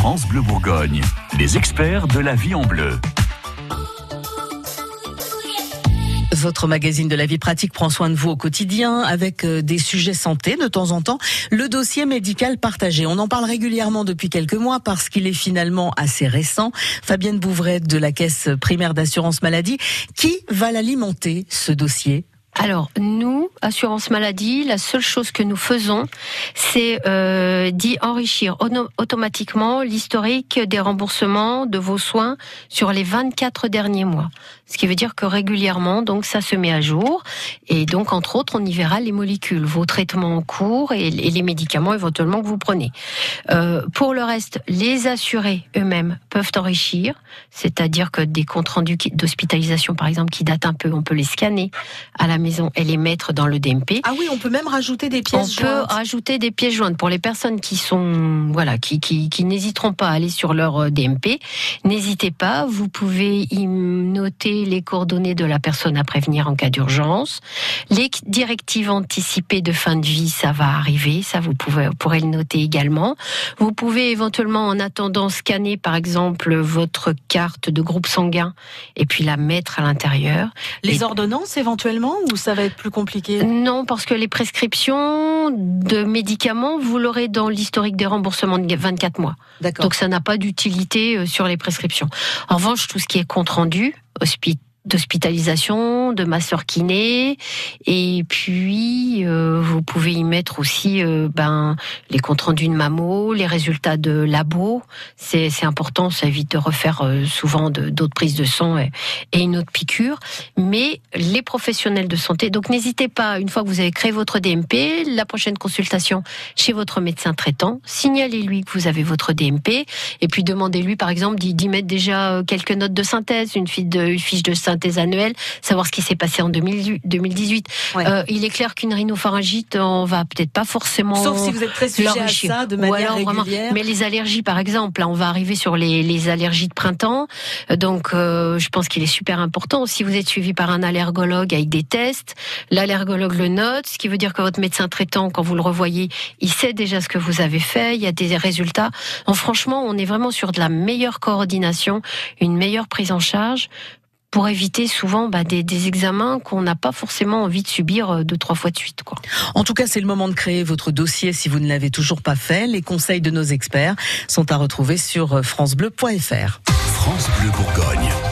France Bleu Bourgogne, les experts de la vie en bleu. Votre magazine de la vie pratique prend soin de vous au quotidien avec euh, des sujets santé de temps en temps. Le dossier médical partagé. On en parle régulièrement depuis quelques mois parce qu'il est finalement assez récent. Fabienne Bouvret de la Caisse primaire d'assurance maladie. Qui va l'alimenter, ce dossier? Alors, nous, assurance maladie, la seule chose que nous faisons, c'est euh, d'y enrichir automatiquement l'historique des remboursements de vos soins sur les 24 derniers mois. Ce qui veut dire que régulièrement, donc ça se met à jour. Et donc, entre autres, on y verra les molécules, vos traitements en cours et, les médicaments éventuellement que vous prenez. Euh, pour le reste, les assurés eux-mêmes peuvent enrichir, c'est-à-dire que des comptes rendus d'hospitalisation, par exemple, qui datent un peu, on peut les scanner à la maison et les mettre dans le DMP. Ah oui, on peut même rajouter des pièces jointes. On peut rajouter des pièces jointes pour les personnes qui sont, voilà, qui, qui, qui n'hésiteront pas à aller sur leur euh, DMP. N'hésitez pas, vous pouvez y noter les coordonnées de la personne à prévenir en cas d'urgence. Les directives anticipées de fin de vie, ça va arriver, ça vous, pouvez, pourrez le noter également. Vous pouvez éventuellement en attendant scanner par exemple votre carte de groupe sanguin et puis la mettre à l'intérieur. Les ordonnances éventuellement ou ça va être plus compliqué Non, parce que les prescriptions de médicaments, vous l'aurez dans l'historique des remboursements de 24 mois. Donc ça n'a pas d'utilité euh, sur les prescriptions. En revanche, tout ce qui est compte rendu, hospital d'hospitalisation, de masseur kiné, et puis euh, vous pouvez y mettre aussi euh, ben les comptes rendus de mammo, les résultats de labo. C'est important, ça évite de refaire euh, souvent d'autres prises de sang et, une autre piqûre. Mais les professionnels de santé, donc n'hésitez pas une fois que vous avez créé votre DMP, la prochaine consultation chez votre médecin traitant, signalez-lui que vous avez votre DMP, et puis demandez-lui par exemple d'y mettre déjà quelques notes de synthèse, une fiche de, une fiche de synthèse synthèse annuelle, savoir ce qui s'est passé en 2018. Euh, il est clair qu'une rhinopharyngite, on va peut-être pas forcément. Sauf si vous êtes très sujet à ça de manière régulière. Mais les allergies, par exemple, on va arriver sur les, les allergies de printemps. Donc, euh, je pense qu'il est super important. Si vous êtes suivi par un allergologue avec des tests, l'allergologue le note, ce qui veut dire que votre médecin traitant, quand vous le revoyez, il sait déjà ce que vous avez fait. Il y a des résultats. Donc, franchement, on est vraiment sur de la meilleure coordination, une meilleure prise en charge pour éviter souvent bah, des, des, examens qu'on n'a pas forcément envie de subir euh, deux, trois fois de suite. Quoi. En tout cas, c'est le moment de créer votre dossier si vous ne l'avez toujours pas fait. Les conseils de nos experts sont à retrouver sur francebleu.fr. France Bleu Bourgogne.